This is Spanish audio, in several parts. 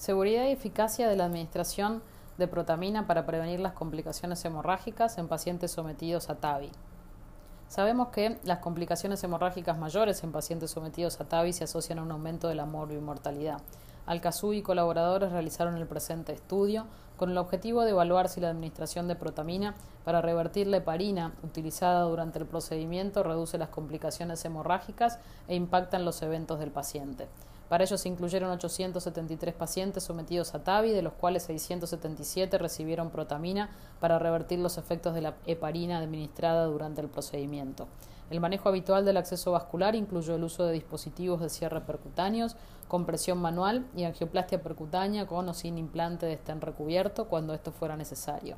Seguridad y eficacia de la administración de protamina para prevenir las complicaciones hemorrágicas en pacientes sometidos a TAVI. Sabemos que las complicaciones hemorrágicas mayores en pacientes sometidos a TAVI se asocian a un aumento de la mortalidad. Alcazú y colaboradores realizaron el presente estudio con el objetivo de evaluar si la administración de protamina para revertir la heparina utilizada durante el procedimiento reduce las complicaciones hemorrágicas e impactan los eventos del paciente. Para ello se incluyeron 873 pacientes sometidos a TAVI, de los cuales 677 recibieron protamina para revertir los efectos de la heparina administrada durante el procedimiento. El manejo habitual del acceso vascular incluyó el uso de dispositivos de cierre percutáneos, compresión manual y angioplastia percutánea con o sin implante de estén recubierto cuando esto fuera necesario.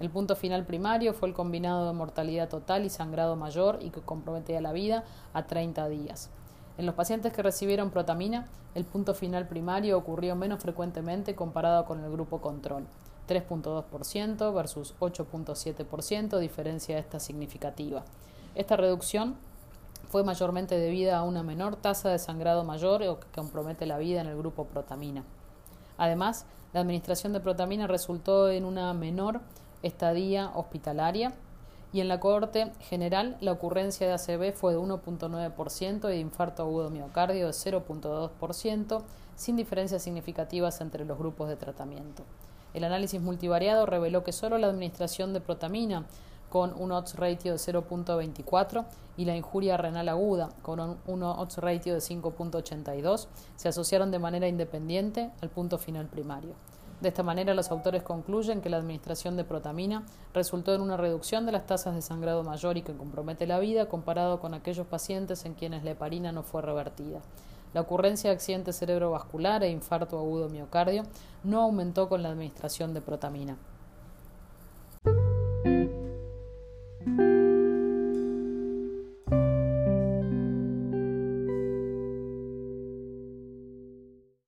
El punto final primario fue el combinado de mortalidad total y sangrado mayor y que comprometía la vida a 30 días. En los pacientes que recibieron protamina, el punto final primario ocurrió menos frecuentemente comparado con el grupo control, 3.2% versus 8.7%, diferencia esta significativa. Esta reducción fue mayormente debida a una menor tasa de sangrado mayor o que compromete la vida en el grupo protamina. Además, la administración de protamina resultó en una menor estadía hospitalaria y en la cohorte general la ocurrencia de ACV fue de 1.9% y de infarto agudo miocardio de 0.2%, sin diferencias significativas entre los grupos de tratamiento. El análisis multivariado reveló que solo la administración de protamina con un odds ratio de 0.24 y la injuria renal aguda con un odds ratio de 5.82 se asociaron de manera independiente al punto final primario. De esta manera, los autores concluyen que la administración de protamina resultó en una reducción de las tasas de sangrado mayor y que compromete la vida comparado con aquellos pacientes en quienes la heparina no fue revertida. La ocurrencia de accidente cerebrovascular e infarto agudo miocardio no aumentó con la administración de protamina.